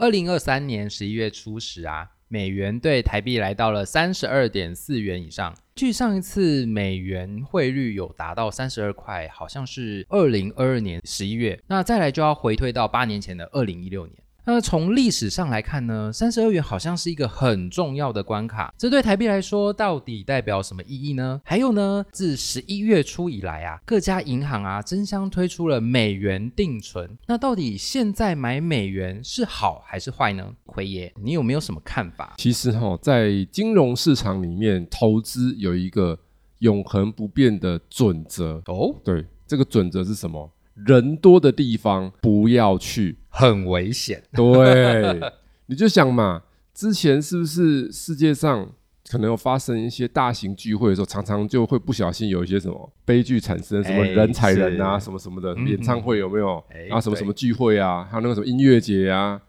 二零二三年十一月初时啊，美元对台币来到了三十二点四元以上。据上一次美元汇率有达到三十二块，好像是二零二二年十一月。那再来就要回退到八年前的二零一六年。那从历史上来看呢，三十二元好像是一个很重要的关卡。这对台币来说，到底代表什么意义呢？还有呢，自十一月初以来啊，各家银行啊争相推出了美元定存。那到底现在买美元是好还是坏呢？奎爷，你有没有什么看法？其实哈，在金融市场里面，投资有一个永恒不变的准则哦。对，这个准则是什么？人多的地方不要去，很危险。对，你就想嘛，之前是不是世界上可能有发生一些大型聚会的时候，常常就会不小心有一些什么悲剧产生，什么人踩人啊，什么什么的，演唱会有没有？然后什么什么聚会啊，还有那个什么音乐节啊，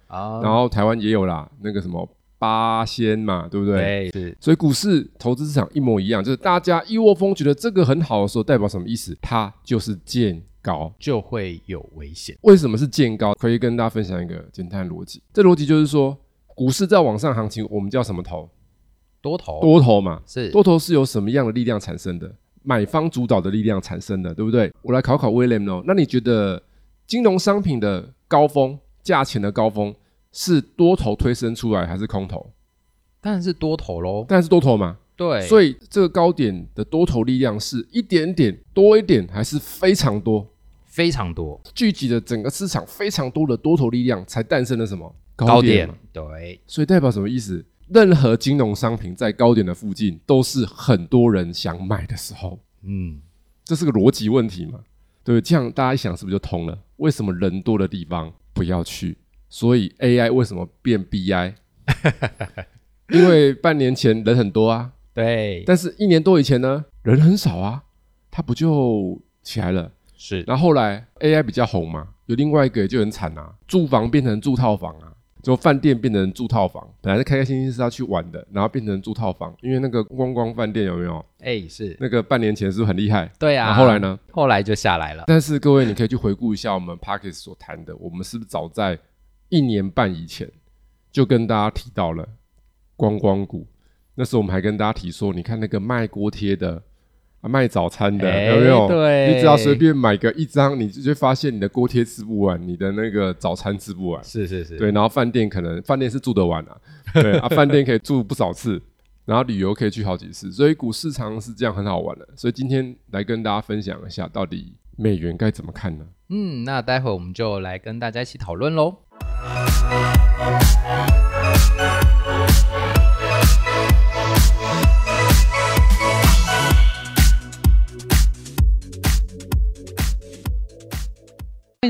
然后台湾也有啦，那个什么八仙嘛，对不对？是。所以股市投资市场一模一样，就是大家一窝蜂觉得这个很好的时候，代表什么意思？它就是见。高就会有危险。为什么是见高？可以跟大家分享一个简单逻辑。这逻辑就是说，股市在往上行情，我们叫什么头？多头。多头嘛，是多头是由什么样的力量产生的？买方主导的力量产生的，对不对？我来考考 William 哦。那你觉得金融商品的高峰、价钱的高峰是多头推升出来，还是空头？当然是多头喽。当然是多头嘛。对，所以这个高点的多头力量是一点点多一点，还是非常多？非常多，聚集的整个市场非常多的多头力量，才诞生了什么高点？对，所以代表什么意思？任何金融商品在高点的附近，都是很多人想买的时候。嗯，这是个逻辑问题嘛？对，这样大家一想，是不是就通了？为什么人多的地方不要去？所以 AI 为什么变 BI？因为半年前人很多啊，对，但是一年多以前呢，人很少啊，它不就起来了？是，然后后来 AI 比较红嘛，有另外一个就很惨啊，住房变成住套房啊，就饭店变成住套房，本来是开开心心是要去玩的，然后变成住套房，因为那个观光饭店有没有？哎，是那个半年前是不是很厉害？对啊，后来呢？后来就下来了。但是各位，你可以去回顾一下我们 Parkes 所谈的，我们是不是早在一年半以前就跟大家提到了观光股？那时候我们还跟大家提说，你看那个卖锅贴的。卖早餐的有没有？对，你只要随便买个一张，你就会发现你的锅贴吃不完，你的那个早餐吃不完。是是是，对。然后饭店可能饭店是住得完啊，对 啊，饭店可以住不少次，然后旅游可以去好几次，所以股市常是这样很好玩的。所以今天来跟大家分享一下，到底美元该怎么看呢？嗯，那待会我们就来跟大家一起讨论喽。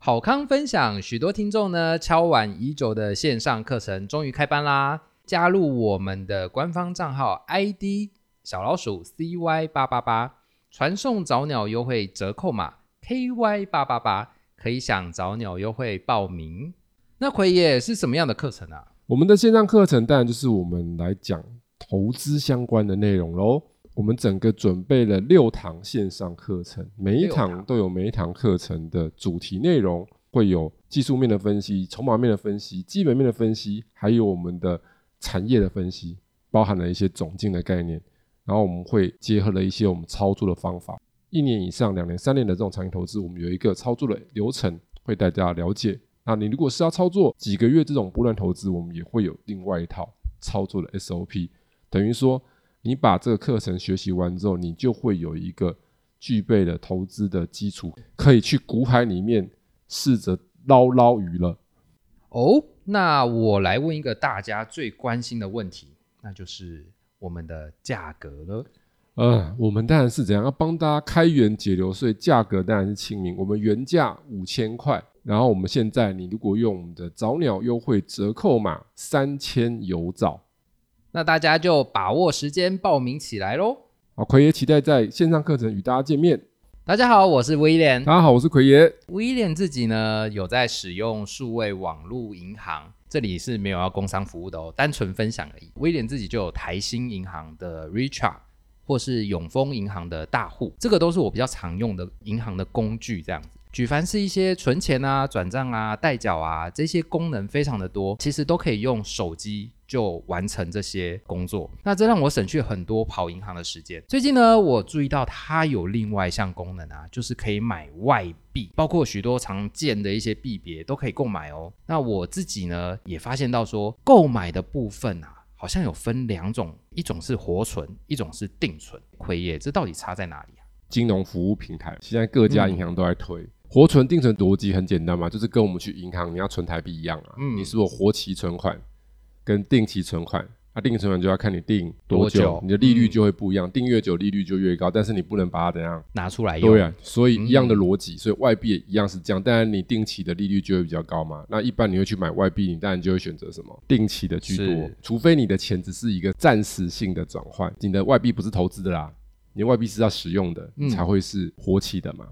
好康分享，许多听众呢敲碗已久的线上课程终于开班啦！加入我们的官方账号 ID 小老鼠 CY 八八八，传送早鸟优惠折扣码 KY 八八八，可以享早鸟优惠报名。那奎爷是什么样的课程啊？我们的线上课程当然就是我们来讲投资相关的内容喽。我们整个准备了六堂线上课程，每一堂都有每一堂课程的主题内容，会有技术面的分析、筹码面的分析、基本面的分析，还有我们的产业的分析，包含了一些总经的概念。然后我们会结合了一些我们操作的方法，一年以上、两年、三年的这种长期投资，我们有一个操作的流程会带大家了解。那你如果是要操作几个月这种波段投资，我们也会有另外一套操作的 SOP，等于说。你把这个课程学习完之后，你就会有一个具备了投资的基础，可以去股海里面试着捞捞鱼了。哦，那我来问一个大家最关心的问题，那就是我们的价格了。呃，我们当然是怎样要帮大家开源节流，所以价格当然是亲民。我们原价五千块，然后我们现在你如果用我们的早鸟优惠折扣码三千有早。那大家就把握时间报名起来喽！好，奎爷期待在线上课程与大家见面。大家好，我是威廉。大家好，我是奎爷。威廉自己呢有在使用数位网络银行，这里是没有要工商服务的哦，单纯分享而已。威廉自己就有台新银行的 Richard，或是永丰银行的大户，这个都是我比较常用的银行的工具，这样子。举凡是一些存钱啊、转账啊、代缴啊这些功能非常的多，其实都可以用手机就完成这些工作。那这让我省去很多跑银行的时间。最近呢，我注意到它有另外一项功能啊，就是可以买外币，包括许多常见的一些币别都可以购买哦。那我自己呢也发现到说，购买的部分啊，好像有分两种，一种是活存，一种是定存。奎爷，这到底差在哪里啊？金融服务平台现在各家银行都在推。活存定存逻辑很简单嘛，就是跟我们去银行你要存台币一样啊。嗯，你是否活期存款跟定期存款？那定期存款就要看你定多久，你的利率就会不一样，定越久利率就越高。但是你不能把它怎样拿出来用。对啊，所以一样的逻辑，所以外币也一样是这样。当然你定期的利率就会比较高嘛。那一般你会去买外币，你当然就会选择什么定期的居多，除非你的钱只是一个暂时性的转换，你的外币不是投资的啦，你的外币是要使用的，才会是活期的嘛。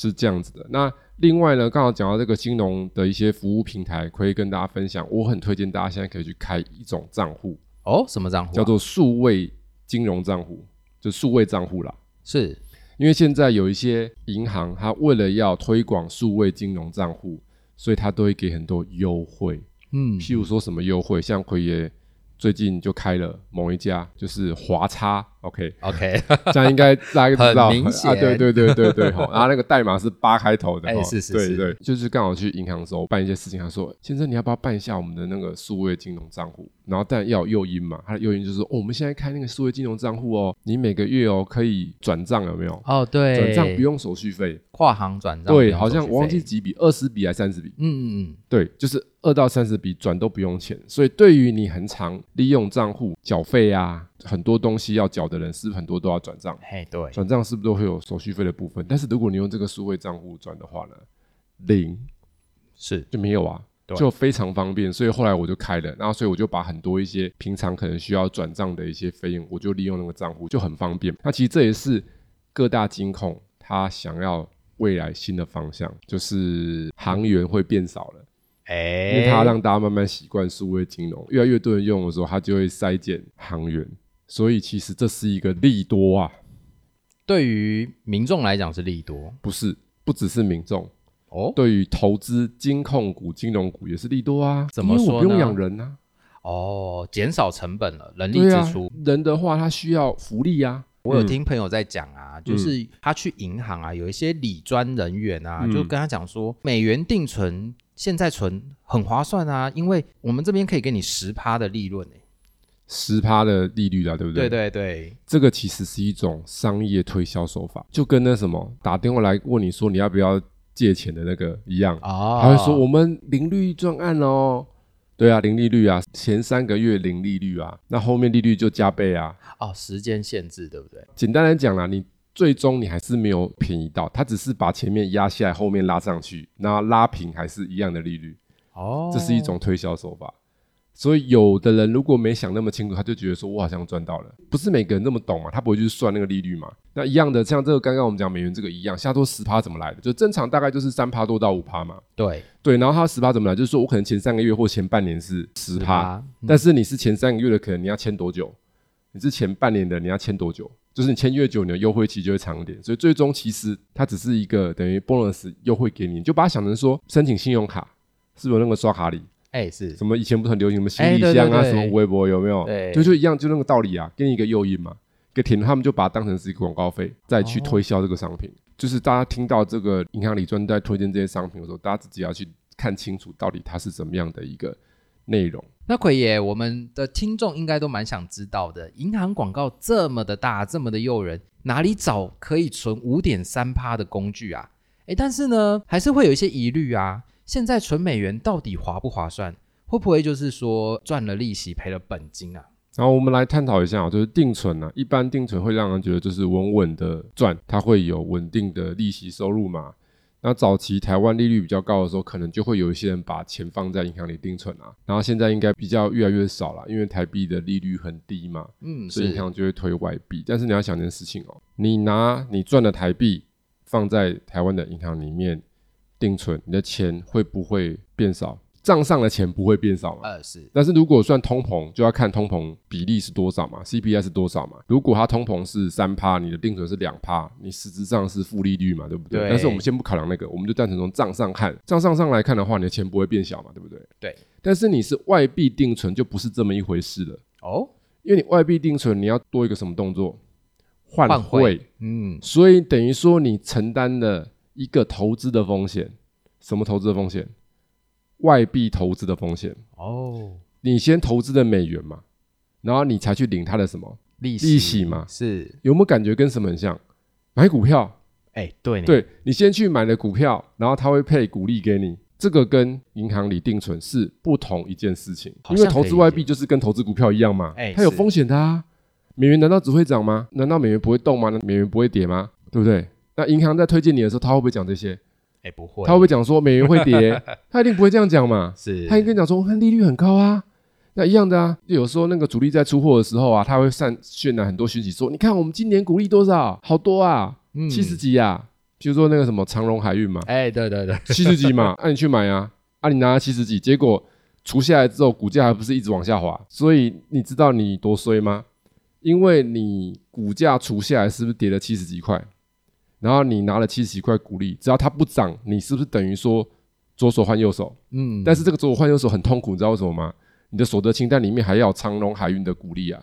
是这样子的。那另外呢，刚好讲到这个金融的一些服务平台，可以跟大家分享。我很推荐大家现在可以去开一种账户哦，什么账户？叫做数位金融账户，就数位账户啦。是因为现在有一些银行，它为了要推广数位金融账户，所以它都会给很多优惠。嗯，譬如说什么优惠，像奎爷。最近就开了某一家，就是华差，OK OK，这样应该大家知道啊，对对对对对，然后那个代码是八开头的，哎是是是，对对，就是刚好去银行的时候办一些事情，他说先生你要不要办一下我们的那个数位金融账户？然后但要诱因嘛，他的诱因就是说，哦，我们现在开那个数位金融账户哦，你每个月哦可以转账有没有？哦对，转账不用手续费，跨行转账对，好像我忘记几笔，二十笔还是三十笔？嗯嗯嗯，对，就是。二到三十笔转都不用钱，所以对于你很常利用账户缴费啊，很多东西要缴的人，是不是很多都要转账？嘿，对，转账是不是都会有手续费的部分？但是如果你用这个数位账户转的话呢，零是就没有啊，就非常方便。所以后来我就开了，然后所以我就把很多一些平常可能需要转账的一些费用，我就利用那个账户，就很方便。那其实这也是各大金控他想要未来新的方向，就是行员会变少了。因为它让大家慢慢习惯数位金融，越来越多人用的时候，它就会筛减行员，所以其实这是一个利多啊。对于民众来讲是利多，不是不只是民众哦，对于投资金控股、金融股也是利多啊。怎么说不用养人呢？哦，减少成本了，人力支出。人的话，他需要福利啊。我有听朋友在讲啊，就是他去银行啊，有一些理专人员啊，就跟他讲说，美元定存。现在存很划算啊，因为我们这边可以给你十趴的利润诶，十趴的利率啊，对不对？对对对，这个其实是一种商业推销手法，就跟那什么打电话来问你说你要不要借钱的那个一样啊，他会说我们零利率专案哦，对啊，零利率啊，前三个月零利率啊，那后面利率就加倍啊，哦，时间限制对不对？简单来讲啦，你。最终你还是没有便宜到，它只是把前面压下来，后面拉上去，那拉平还是一样的利率。哦，这是一种推销手法。所以有的人如果没想那么清楚，他就觉得说我好像赚到了。不是每个人那么懂嘛，他不会去算那个利率嘛。那一样的，像这个刚刚我们讲美元这个一样，下多十趴怎么来的？就正常大概就是三趴多到五趴嘛。对对，然后它十趴怎么来？就是说我可能前三个月或前半年是十趴，但是你是前三个月的，可能你要签多久？你是前半年的，你要签多久？就是你签越久，你的优惠期就会长一点。所以最终其实它只是一个等于 bonus 优惠给你，就把它想成说申请信用卡是不是那个刷卡礼？哎，是什么以前不是很流行什么行李箱啊，什么微博有没有？对，就就一样，就那个道理啊，给你一个诱因嘛，给填他们就把它当成是一个广告费，再去推销这个商品。就是大家听到这个银行里专在推荐这些商品的时候，大家自己要去看清楚到底它是怎么样的一个内容。那奎爷，我们的听众应该都蛮想知道的，银行广告这么的大，这么的诱人，哪里找可以存五点三趴的工具啊？诶，但是呢，还是会有一些疑虑啊。现在存美元到底划不划算？会不会就是说赚了利息赔了本金啊？然后我们来探讨一下啊，就是定存啊，一般定存会让人觉得就是稳稳的赚，它会有稳定的利息收入嘛。那早期台湾利率比较高的时候，可能就会有一些人把钱放在银行里定存啊。然后现在应该比较越来越少了，因为台币的利率很低嘛，嗯，所以银行就会推外币。但是你要想一件事情哦，你拿你赚的台币放在台湾的银行里面定存，你的钱会不会变少？账上的钱不会变少嘛？呃是但是如果算通膨，就要看通膨比例是多少嘛，CPI 是多少嘛。如果它通膨是三趴，你的定存是两趴，你实质上是负利率嘛，对不对？对但是我们先不考量那个，我们就单纯从账上看，账上上来看的话，你的钱不会变小嘛，对不对？对。但是你是外币定存，就不是这么一回事了，哦，因为你外币定存，你要多一个什么动作？换汇。嗯所以等于说你承担了一个投资的风险，什么投资的风险？外币投资的风险。哦，你先投资的美元嘛，然后你才去领它的什么利利息嘛？是，有没有感觉跟什么很像？买股票，哎对对你先去买了股票，然后它会配股利给你，这个跟银行里定存是不同一件事情。因为投资外币就是跟投资股票一样嘛，哎它有风险的啊。美元难道只会涨吗？难道美元不会动吗？美元不会跌吗？对不对？那银行在推荐你的时候，他会不会讲这些？哎不会，他会不会讲说美元会跌？他一定不会这样讲嘛。是他应该讲说，看利率很高啊，那一样的啊。就有时候那个主力在出货的时候啊，他会散渲染很多讯息，说你看我们今年股利多少，好多啊，嗯七十几啊。比如说那个什么长荣海运嘛，哎对对对，七十几嘛，那、你去买啊，啊你拿了七十几，结果除下来之后，股价还不是一直往下滑，所以你知道你多衰吗？因为你股价除下来是不是跌了七十几块？然后你拿了七十几块股利，只要它不涨，你是不是等于说左手换右手？嗯但是这个左手换右手很痛苦，你知道为什么吗？你的所得清单里面还要有长隆海运的股利啊，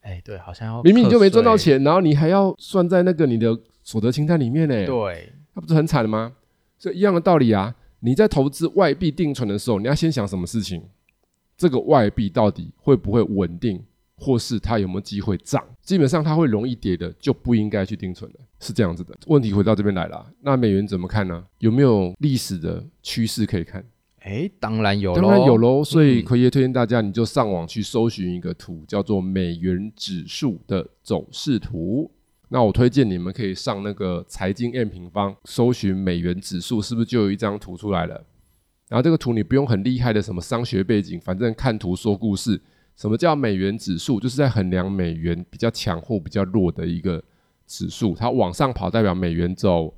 哎对，好像要明明你就没赚到钱，然后你还要算在那个你的所得清单里面呢，对，那不是很惨了吗？所以一样的道理啊，你在投资外币定存的时候，你要先想什么事情？这个外币到底会不会稳定，或是它有没有机会涨？基本上它会容易跌的，就不应该去定存了，是这样子的。问题回到这边来了，那美元怎么看呢？有没有历史的趋势可以看？哎当然有，当然有，喽，所以嗯奎爷推荐大家，你就上网去搜寻一个图，叫做美元指数的走势图。那我推荐你们可以上那个财经 M 平方，搜寻美元指数，是不是就有一张图出来了？然后这个图你不用很厉害的什么商学背景，反正看图说故事。什么叫美元指数？就是在衡量美元比较强或比较弱的一个指数。它往上跑代表美元走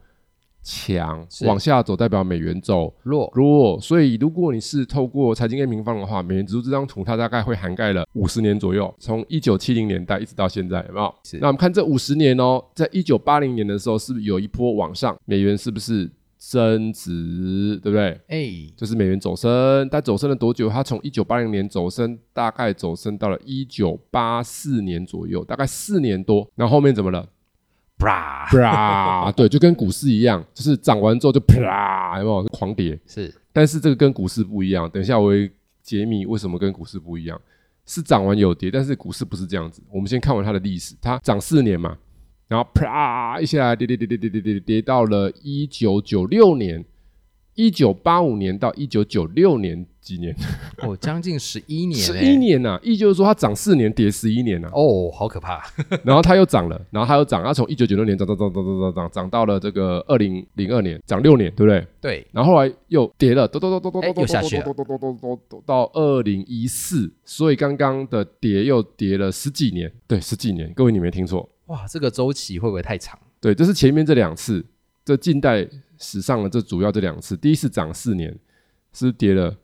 强，往下走代表美元走弱，弱，所以如果你是透过财经 A 平方的话，美元指数这张图它大概会涵盖了五十年左右，从一九七零年代一直到现在，有没有？是那我们看这五十年哦，在一九八零年的时候，是不是有一波往上？美元是不是升值？对不对？哎就是美元走升，但走升了多久？它从一九八零年走升，大概走升到了一九八四年左右，大概四年多。然后后面怎么了？啪，啪，对，就跟股市一样，就是涨完之后就啪，有没有狂跌？是但是这个跟股市不一样，等一下我会解密为什么跟股市不一样。是涨完有跌，但是股市不是这样子。我们先看完它的历史，它涨四年嘛，然后啪一下来跌跌跌跌跌跌跌跌到了一九九六年，一九八五年到一九九六年几年？哦，将近十一年，十一，年呐、啊，意就是说它涨四年跌十一年呐、啊，哦，好可怕，然后它又涨了，然后它又涨，它从一九九六年涨涨涨涨涨涨涨涨到了这个二零零二年，涨六年，对不对？对，然后后来又跌了，咚咚咚咚咚哎咚又下去了。咚咚咚咚咚咚到二零一四，所以刚刚的跌又跌了十几年，对，十几年，各位你没听错，哇，这个周期会不会太长？对，这是前面这两次，这近代史上的这主要这两次，第一次涨四年，是跌了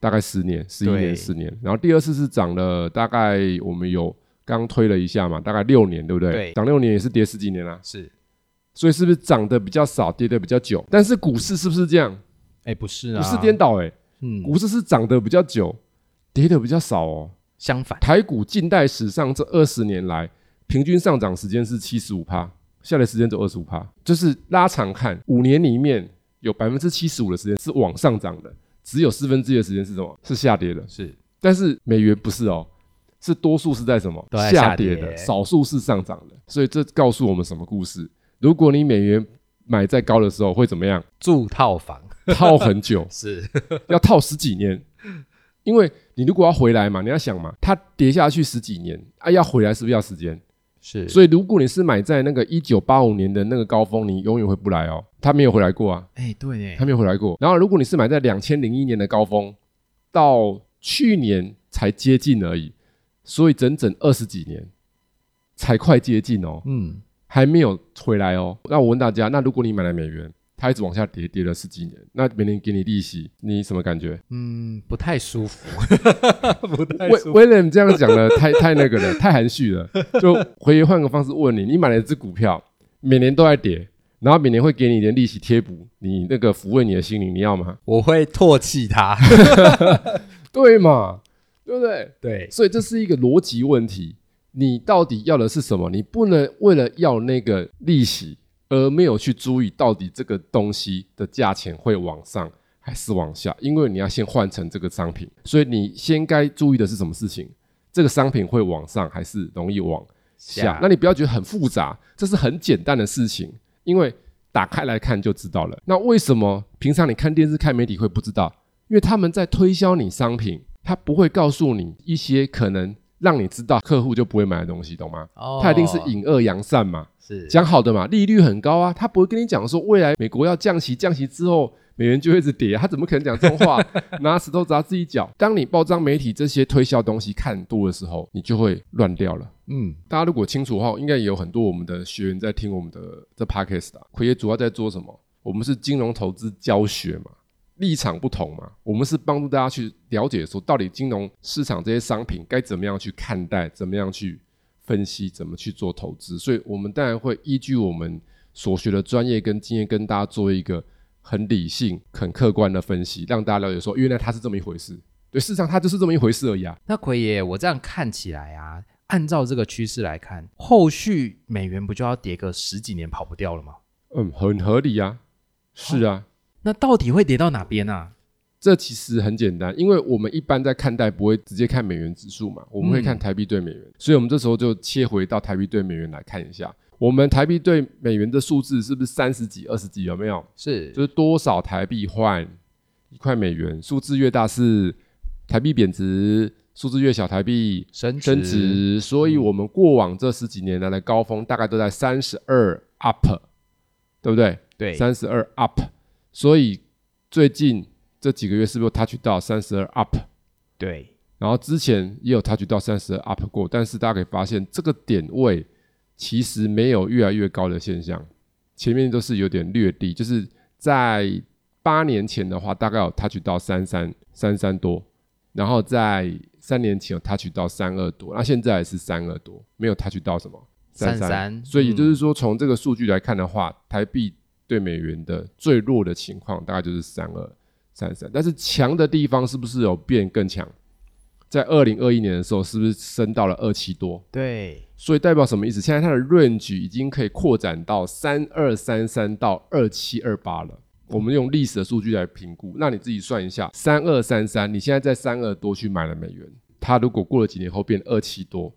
大概十年，十一年、十年，然后第二次是涨了大概我们有刚推了一下嘛，大概六年，对不对？对涨六年也是跌十几年啦、是，所以是不是涨得比较少，跌得比较久？但是股市是不是这样？哎，不是啊，不是颠，倒哎、嗯，股市是涨得比较久，跌得比较少哦。相反，台股近代史上这二十年来，平均上涨时间是七十五趴，下跌时间只有二十五趴，就是拉长看，五年里面有百分之七十五的时间是往上涨的，只有四分之一的时间是什么？是下跌的。是但是美元不是哦，是多数是在什么在下跌的，少数是上涨的。所以这告诉我们什么故事？如果你美元买在高的时候会怎么样？住套房，套很久，是要套十几年，因为你如果要回来嘛，你要想嘛，它跌下去十几年，啊，要回来是不是要时间？是，所以如果你是买在那个一九八五年的那个高峰，你永远回不来哦，他没有回来过啊，哎，对耶。它，没有回来过。然后如果你是买在两千零一年的高峰，到去年才接近而已，所以整整二十几年才快接近哦，嗯，还没有回来哦。那我问大家，那如果你买了美元，它一直往下跌，跌了十几年，那每年给你利息，你什么感觉？嗯，不太舒服，不太威威廉这样讲的太太那个了，太含蓄了。就回换个方式问你，你买了一只股票，每年都在跌，然后每年会给你一点利息贴补，你那个抚慰你的心灵，你要吗？我会唾弃它。对嘛？对不对？对，所以这是一个逻辑问题，你到底要的是什么？你不能为了要那个利息，而没有去注意到底这个东西的价钱会往上还是往下，因为你要先换成这个商品，所以你先该注意的是什么事情？这个商品会往上还是容易往下下？那你不要觉得很复杂，这是很简单的事情，因为打开来看就知道了。那为什么平常你看电视、看媒体会不知道？因为他们在推销你商品，他不会告诉你一些可能让你知道客户就不会买的东西，懂吗？哦他一定是引恶扬善嘛，是讲好的嘛，利率很高啊，他不会跟你讲说未来美国要降息，降息之后美元就会一直跌，他怎么可能讲这种话？拿石头砸自己脚。当你报章媒体这些推销东西看多的时候，你就会乱掉了。嗯，大家如果清楚的话，应该也有很多我们的学员在听我们的这 podcast 啊。奎爷主要在做什么？我们是金融投资教学嘛，立场不同嘛，我们是帮助大家去了解说，到底金融市场这些商品该怎么样去看待，怎么样去分析，怎么去做投资。所以，我们当然会依据我们所学的专业跟经验，跟大家做一个很理性、很客观的分析，让大家了解说，原来它是这么一回事。对，事实上它就是这么一回事而已啊。那奎爷，我这样看起来啊，按照这个趋势来看，后续美元不就要跌个十几年跑不掉了吗？嗯，很合理啊。是啊。那到底会跌到哪边啊？这其实很简单，因为我们一般在看待不会直接看美元指数嘛，我们会看台币对美元，所以我们这时候就切回到台币对美元来看一下，我们台币对美元的数字是不是三十几、二十几？有没有？是就是多少台币换一块美元，数字越大是台币贬值，数字越小台币升升值，所以我们过往这十几年来的高峰大概都在三十二 up，对不对？对，三十二 up，所以最近这几个月是不是 touch 到三十二 up？对，然后之前也有 touch 到三十二 up 过，但是大家可以发现这个点位其实没有越来越高的现象，前面都是有点略低，就是在八年前的话，大概有 touch 到三三三三多，然后在三年前有 touch 到三二多，那现在是三二多，没有 touch 到什么三33所以也就是说，从这个数据来看的话，台币对美元的最弱的情况大概就是三二三三，但是强的地方是不是有变更强？在二零二一年的时候，是不是升到了二七多？对，所以代表什么意思？现在它的 range 已经可以扩展到三二三三到二七二八了。我们用历史的数据来评估，那你自己算一下，三二三三，你现在在三二多去买了美元，它如果过了几年后变二七多，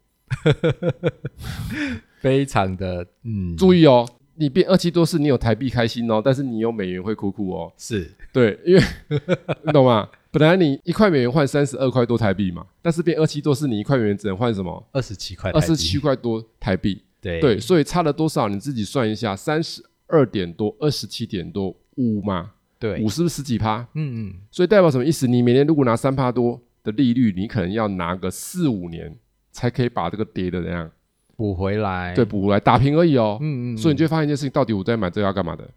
非常的嗯，注意哦，你变二七多是你有台币开心哦，但是你有美元会哭哭哦。是对，因为 你懂吗？本来你一块美元换三十二块多台币嘛，但是变二七多是你一块美元只能换什么？二十七块，二十七，块多台币。对对，所以差了多少？你自己算一下，三十二点多，二十七点多，五嘛，对，五是不是十几趴？嗯嗯，所以代表什么意思？你每年如果拿三趴多的利率，你可能要拿个四五年才可以把这个跌的怎样？补回来，对，补回来打平而已哦。嗯嗯，所以你就会发现一件事情，到底我在买这个要干嘛的？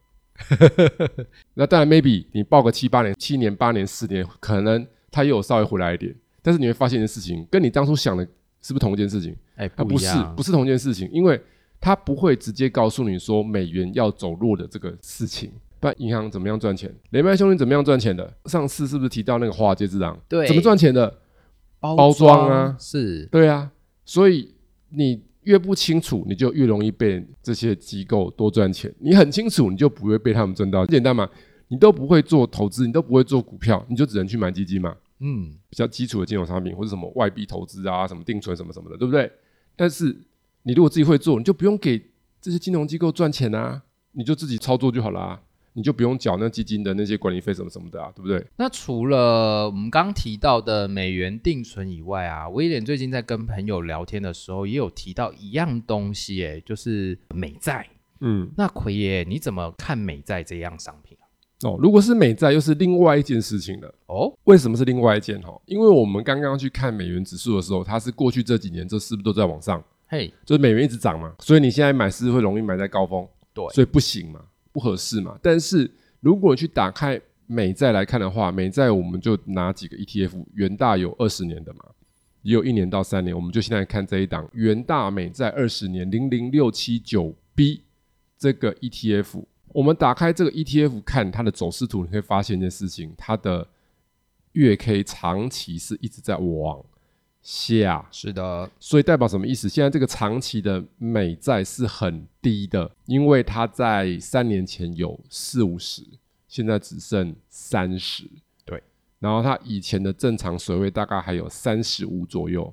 那当然，maybe 你报个七八年、七年、八年、四年，可能它又有稍微回来一点，但是你会发现一件事情，跟你当初想的是不是同一件事情？哎，它不是，不是同一件事情，因为它不会直接告诉你说美元要走弱的这个事情。不然银行怎么样赚钱？雷曼兄弟怎么样赚钱的？上次是不是提到那个华尔街之狼？对怎么赚钱的？包包装啊是，对啊，所以你越不清楚，你就越容易被这些机构多赚钱。你很清楚，你就不会被他们赚到。简单嘛，你都不会做投资，你都不会做股票，你就只能去买基金嘛。嗯，比较基础的金融商品或者什么外币投资啊、什么定存什么什么的，对不对？但是你如果自己会做，你就不用给这些金融机构赚钱啊，你就自己操作就好啦。你就不用缴那基金的那些管理费什么什么的啊，对不对？那除了我们刚提到的美元定存以外啊，威廉最近在跟朋友聊天的时候，也有提到一样东西，哎，就是美债。嗯，那奎爷，你怎么看美债这样商品啊？哦，如果是美债，又是另外一件事情了。哦，为什么是另外一件？哈，因为我们刚刚去看美元指数的时候，它是过去这几年这是不是都在往上？嘿，就是美元一直涨嘛，所以你现在买是会容易买在高峰，对，所以不行嘛，不合适嘛。但是如果去打开美债来看的话，美债我们就拿几个 ETF，元大有二十年的嘛，也有一年到三年，我们就现在看这一档元大美债二十年零零六七九 B 这个 ETF。我们打开这个 ETF 看它的走势图，你会发现一件事情：它的月 K 长期是一直在往下，是的，所以代表什么意思？现在这个长期的美债是很低的，因为它在三年前有四五十，现在只剩三十。对，然后它以前的正常水位大概还有三十五左右，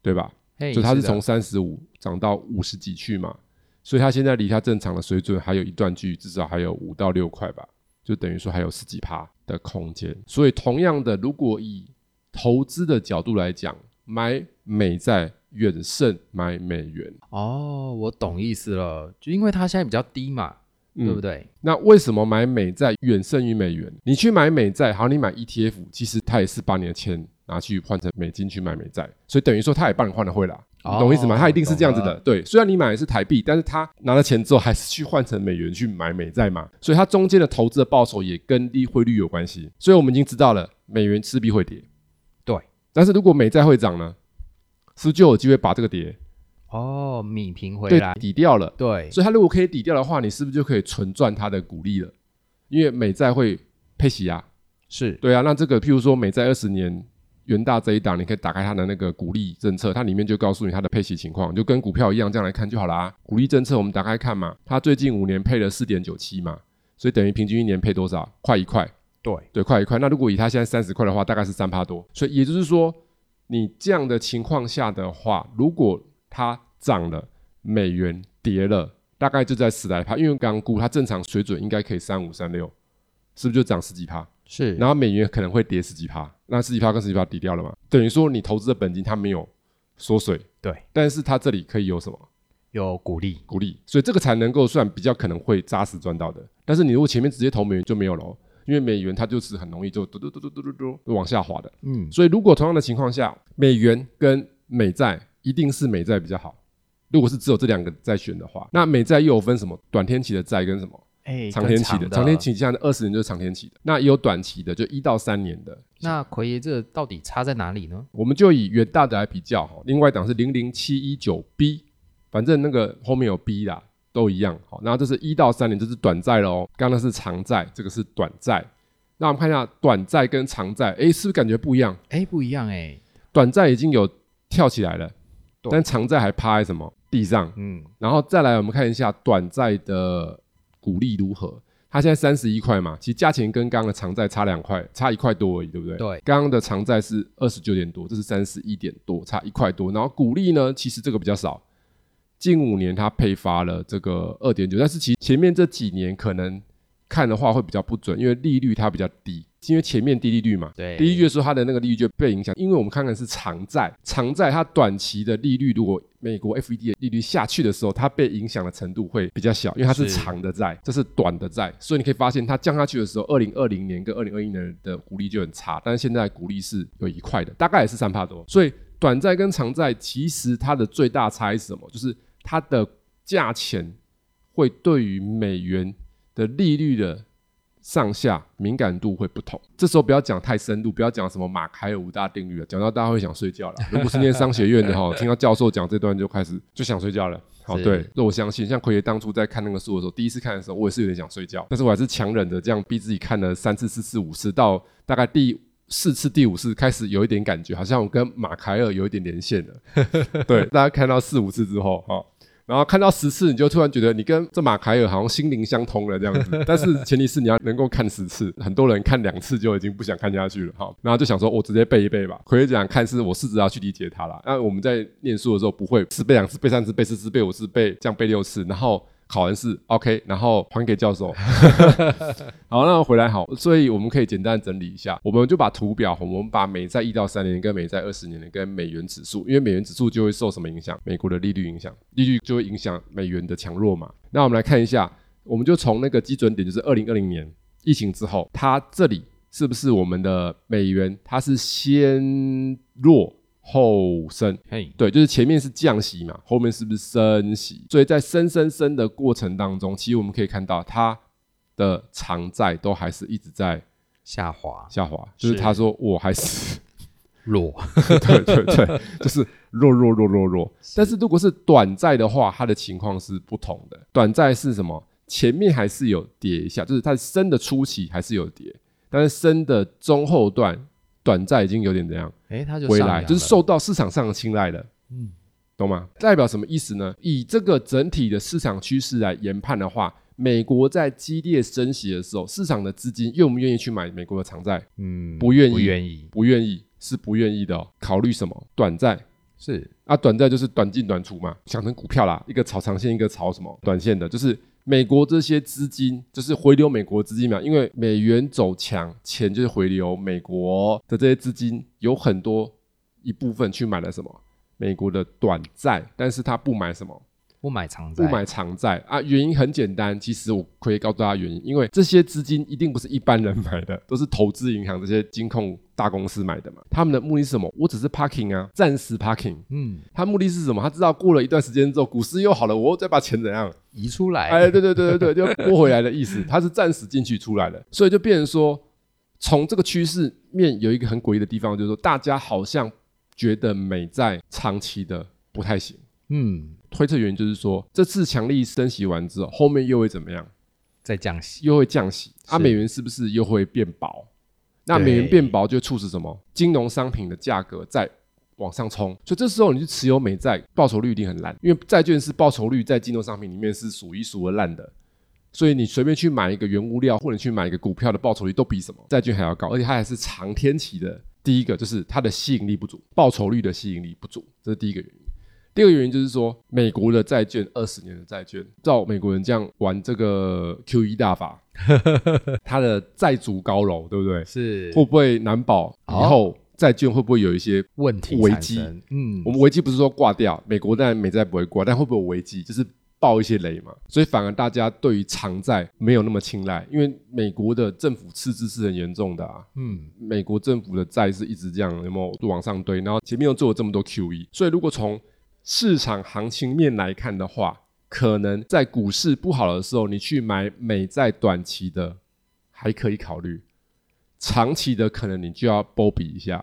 对吧？嘿就它是从三十五涨到五十几去嘛，所以它现在离它正常的水准还有一段距离，至少还有五到六块吧，就等于说还有十几趴的空间。所以同样的，如果以投资的角度来讲，买美债远胜买美元，哦，我懂意思了，就因为它现在比较低嘛，嗯对不对？那为什么买美债远胜于美元？你去买美债，好，你买 ETF，其实它也是把你的钱拿去换成美金去买美债，所以等于说它也帮你换了汇啦。哦你懂意思吗？它一定是这样子。的对，虽然你买的是台币，但是他拿了钱之后还是去换成美元去买美债嘛，所以它中间的投资的报酬也跟利汇率有关系。所以我们已经知道了，美元势必会跌。对，但是如果美债会涨呢，是不是就有机会把这个跌哦，米平回对来，抵掉了？对，所以它如果可以抵掉的话，你是不是就可以纯赚它的股利了？因为美债会配息啊，是对啊。那这个譬如说美债二十年元大这一档，你可以打开它的那个股利政策，它里面就告诉你它的配息情况，就跟股票一样，这样来看就好啦。股利政策我们打开看嘛，它最近五年配了四点九七嘛，所以等于平均一年配多少？快一块，对，对，快一块。那如果以它现在三十块的话，大概是三趴多。所以也就是说，你这样的情况下的话，如果它涨了，美元跌了，大概就在十来趴，因为刚估它正常水准应该可以三五三六，是不是就涨十几趴？是，然后美元可能会跌十几趴，那十几趴跟十几趴抵掉了嘛？等于说你投资的本金它没有缩水，对，但是它这里可以有什么有鼓励，股利，所以这个才能够算比较可能会扎实赚到的。但是你如果前面直接投美元就没有了哦，因为美元它就是很容易就嘟嘟嘟嘟嘟嘟嘟往下滑的。嗯，所以如果同样的情况下，美元跟美债一定是美债比较好。如果是只有这两个在选的话，那美债又有分什么短天期的债跟什么哎，长天期的？更长天，期像二十年就是长天期的，那也有短期的，就一到三年的。那奎爷这到底差在哪里呢？我们就以远大的来比较哈，另外一档是零零七一九 B，反正那个后面有 B 啦，都一样。好，那这是一到三年，这是短债了哦。刚刚那是长债，这个是短债。那我们看一下短债跟长债，哎，是不是感觉不一样？哎，不一样哎，短债已经有跳起来了，但长债还趴在什么地上？嗯，然后再来，我们看一下短债的股利如何。它现在三十一块嘛，其实价钱跟刚刚的长债差两块，差一块多而已，对不对？对刚刚的长债是二十九点多，这是三十一点多，差一块多。然后股利呢，其实这个比较少，近五年它配发了这个二点九，但是其实前面这几年可能看的话会比较不准，因为利率它比较低，因为前面低利率嘛，对，低利率的时候，它的那个利率就被影响，因为我们看看是长债，长债它短期的利率，如果美国 FED 的利率下去的时候，它被影响的程度会比较小，因为它是是长的债，这是短的债，所以你可以发现它降下去的时候，二零二零年跟二零二一年的股利就很差，但是现在股利是有一块的，大概也是三帕多，所以短债跟长债其实它的最大差异是什么？就是它的价钱会对于美元的利率的上下敏感度会不同。这时候不要讲太深入，不要讲什么马凯尔五大定律了，讲到大家会想睡觉了。如果是念商学院的哈，听到教授讲这段就开始就想睡觉了。好，是对，那我相信，像奎爷当初在看那个书的时候，第一次看的时候，我也是有点想睡觉，但是我还是强忍着这样逼自己看了三次、四次、五次，到大概第四次、第五次开始有一点感觉，好像我跟马凯尔有一点连线了。对，大家看到四五次之后，哈、然后看到十次，你就突然觉得你跟这马凯尔好像心灵相通了这样子。但是前提是你要能够看十次，很多人看两次就已经不想看下去了哈。然后就想说，我直接背一背吧。可以讲看是我试着要去理解它啦。那我们在念书的时候不会是背两次背三次背四次背五次背这样背六次，然后。考完试 OK，然后还给教授。好，那回来好，所以我们可以简单整理一下，我们就把图表，我们把美债一到三年跟美债二十年的跟美元指数，因为美元指数就会受什么影响？美国的利率影响，利率就会影响美元的强弱嘛。那我们来看一下，我们就从那个基准点，就是二零二零年疫情之后，它这里是不是我们的美元？它是先弱。后升，嘿，对，就是前面是降息嘛，后面是不是升息？所以在升升升的过程当中，其实我们可以看到它的长债都还是一直在下滑，下滑。就是他说我还是 弱，对对对，就是弱弱弱弱弱。但是如果是短债的话，它的情况是不同的。短债是什么？前面还是有跌一下，就是它升的初期还是有跌，但是升的中后段。短债已经有点怎样？哎，它就回来，就是受到市场上的青睐了。嗯，懂吗？代表什么意思呢？以这个整体的市场趋势来研判的话，美国在激烈升息的时候，市场的资金愿不愿意去买美国的长债？嗯，不愿意，不愿意，不愿意，是不愿意的。考虑什么？短债是啊，短债就是短进短出嘛，想成股票啦，一个炒长线，一个炒什么短线的，就是。美国这些资金就是回流美国资金嘛，因为美元走强，钱就是回流美国的这些资金，有很多一部分去买了什么美国的短债，但是他不买什么。不买长债，不买长债啊！原因很简单，其实我可以告诉大家原因，因为这些资金一定不是一般人买的，都是投资银行这些金控大公司买的嘛。他们的目的是什么？我只是 parking 啊，暂时 parking。嗯，他目的是什么？他知道过了一段时间之后，股市又好了，我再把钱怎样移出来？哎，对对对对对，就拨回来的意思。他是暂时进去出来的，所以就变成说，从这个趋势面有一个很诡异的地方，就是说大家好像觉得美债长期的不太行。嗯。推测原因就是说，这次强力升息完之后，后面又会怎么样？再降息，又会降息。啊，美元是不是又会变薄？那美元变薄就促使什么？金融商品的价格在往上冲。所以这时候你去持有美债，报酬率一定很烂，因为债券是报酬率在金融商品里面是数一数二烂的。所以你随便去买一个原物料，或者去买一个股票的报酬率都比什么债券还要高，而且它还是长天期的。第一个就是它的吸引力不足，报酬率的吸引力不足，这是第一个原因。第二个原因就是说，美国的债券二十年的债券，照美国人这样玩这个 Q E 大法，它的债主高楼，对不对？是会不会难保以后债券会不会有一些问题危机？嗯，我们危机不是说挂掉，美国但美债不会挂，但会不会有危机？就是爆一些雷嘛。所以反而大家对于长债没有那么青睐，因为美国的政府赤字是很严重的啊。嗯，美国政府的债是一直这样有没有往上堆，然后前面又做了这么多 Q E，所以如果从市场行情面来看的话，可能在股市不好的时候，你去买美债短期的还可以考虑，长期的可能你就要波比一下。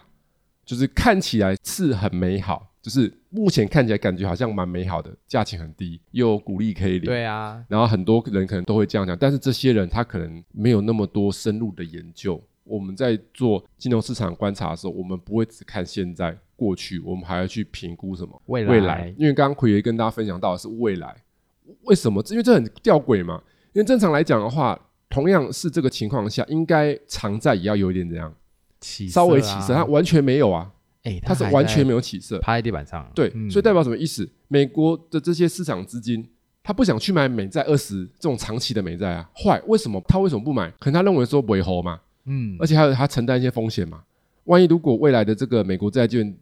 就是看起来是很美好，就是目前看起来感觉好像蛮美好的，价钱很低，又有股利可以领。对啊，然后很多人可能都会这样讲，但是这些人他可能没有那么多深入的研究。我们在做金融市场观察的时候，我们不会只看现在。过去我们还要去评估什么未来？因为刚刚奎爷跟大家分享到的是未来，为什么？因为这很吊诡嘛。因为正常来讲的话，同样是这个情况下，应该长债也要有一点怎样起稍微起色，它完全没有啊。哎，它是完全没有起色，趴在地板上。对，所以代表什么意思？美国的这些市场资金，他不想去买美债二十这种长期的美债啊。坏，为什么？他为什么不买？可能他认为说不会猴嘛。嗯，而且还有他承担一些风险嘛。万一如果未来的这个美国债券，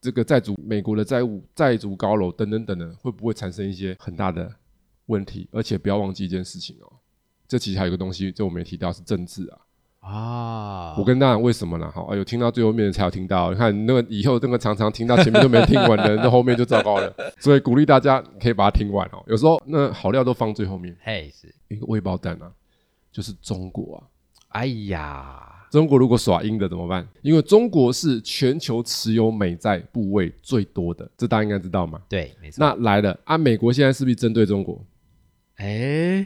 这个债主美国的债务债主高楼等等等等，会不会产生一些很大的问题？而且不要忘记一件事情哦，这其实还有个东西，这我没提到是政治啊啊！我跟大家为什么呢？哈，有听到最后面才有听到，你看那个以后那个常常听到前面都没听完的，那后面就糟糕了。所以鼓励大家可以把它听完哦。有时候那好料都放最后面，嘿，是一个未爆弹啊，就是中国啊！哎呀。中国如果耍阴的怎么办？因为中国是全球持有美债部位最多的，这大家应该知道吗？对，没错。那来了啊，美国现在是不是针对中国？哎，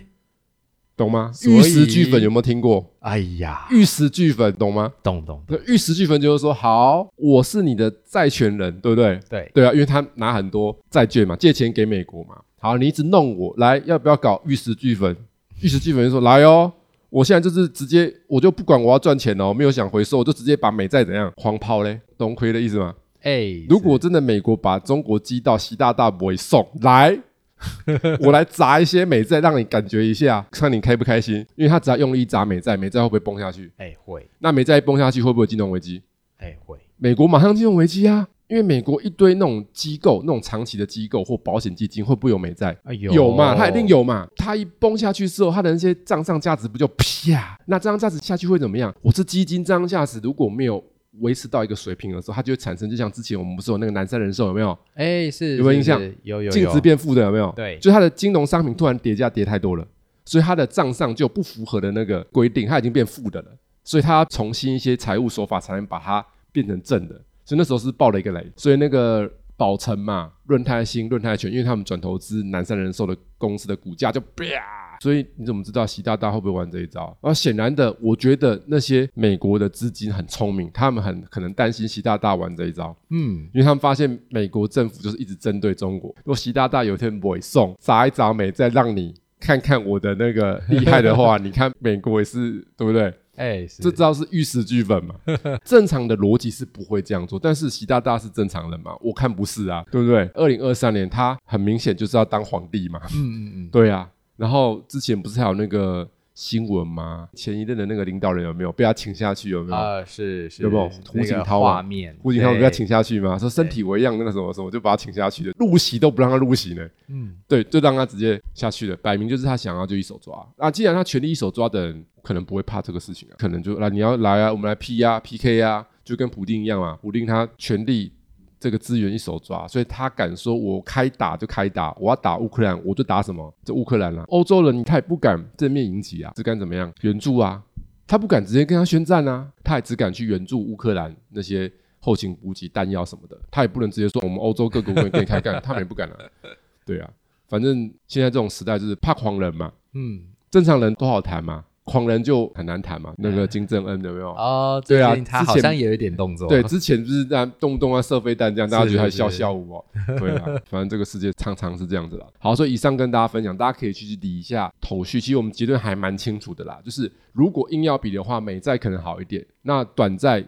懂吗？玉石俱焚有没有听过？哎呀，玉石俱焚懂吗？懂懂。玉石俱焚就是说，好，我是你的债权人，对不对？对对啊，因为他拿很多债券嘛，借钱给美国嘛。好，你一直弄我，来，要不要搞玉石俱焚？玉石俱焚就说来哦。我现在就是直接，我就不管我要赚钱哦，没有想回收，我就直接把美债怎样狂抛嘞，懂亏的意思吗？哎，如果真的美国把中国击到习大大不会送来，我来砸一些美债，让你感觉一下，看你开不开心。因为他只要用力砸美债，美债会不会崩下去？哎，会。那美债崩下去，会不会金融危机？哎，会。美国马上金融危机啊！因为美国一堆那种机构，那种长期的机构或保险基金，会不会有美债？有有嘛？它一定有嘛？它一崩下去之后，它的那些账上价值不就啪？那账上价值下去会怎么样？我是基金账上价值如果没有。维持到一个水平的时候，它就会产生，就像之前我们不是有那个南山人寿有没有？哎，是有没有印象？有有净值变负的有没有？对，就它的金融商品突然跌价跌太多了，所以它的账上就不符合的那个规定，它已经变负的了，所以它要重新一些财务手法才能把它变成正的，所以那时候是爆了一个雷，所以那个宝城嘛、润泰新、润泰全，因为他们转投资南山人寿的公司的股价就啪。所以你怎么知道习大大会不会玩这一招？啊，显然的，我觉得那些美国的资金很聪明，他们很可能担心习大大玩这一招。嗯，因为他们发现美国政府就是一直针对中国。如果习大大有一天不会送砸一砸美，再让你看看我的那个厉害的话，你看美国也是对不对？哎，这招是玉石俱焚嘛？正常的逻辑是不会这样做，但是习大大是正常人嘛？我看不是啊，对不对？二零二三年他很明显就是要当皇帝嘛。嗯嗯嗯，对啊。然后之前不是还有那个新闻吗？前一任的那个领导人有没有被他请下去？有没有啊？是是有没有胡锦涛画面？胡锦涛被他请下去吗？说身体为恙，那个什么什么，就把他请下去的，入席都不让他入席呢。嗯，对，就让他直接下去了，摆明就是他想要就一手抓。那既然他全力一手抓的人，可能不会怕这个事情啊，可能就来你要来啊，我们来 P 啊 PK 啊，就跟普丁一样嘛，普丁他全力。这个资源一手抓，所以他敢说：“我开打就开打，我要打乌克兰，我就打什么？这乌克兰了。欧洲人他也不敢正面迎击啊，只敢怎么样援助啊？他不敢直接跟他宣战啊，他也只敢去援助乌克兰那些后勤补给、弹药什么的。他也不能直接说我们欧洲各国会跟你开干，他们也不敢啊。对啊，反正现在这种时代就是怕狂人嘛。嗯，正常人都好谈嘛。”狂人就很难谈嘛，那个金正恩有没有？哦，对啊，他好像也有一点动作。对，之前就是在动不动啊射飞弹这样，大家觉得他笑笑我哦。对啊，反正这个世界常常是这样子啦。好，所以以上跟大家分享，大家可以去理一下头绪。其实我们结论还蛮清楚的啦，就是如果硬要比的话，美债可能好一点，那短债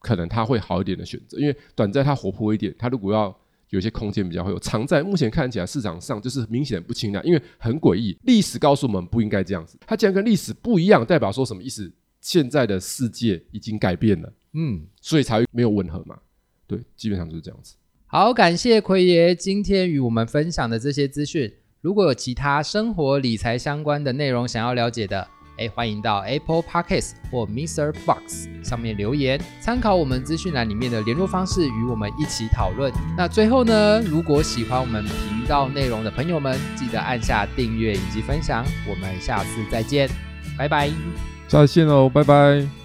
可能它会好一点的选择，因为短债它活泼一点，它如果要。有些空间比较会有藏在，目前看起来市场上就是明显不清亮，因为很诡异。历史告诉我们不应该这样子，它既然跟历史不一样，代表说什么意思？现在的世界已经改变了，嗯，所以才会没有吻合嘛。对，基本上就是这样子。好，感谢奎爷今天与我们分享的这些资讯。如果有其他生活理财相关的内容想要了解的，哎，欢迎到 Apple Podcasts 或 Mr. Box 上面留言，参考我们资讯栏里面的联络方式，与我们一起讨论。那最后呢，如果喜欢我们频道内容的朋友们，记得按下订阅以及分享。我们下次再见，拜拜。再见喽，拜拜。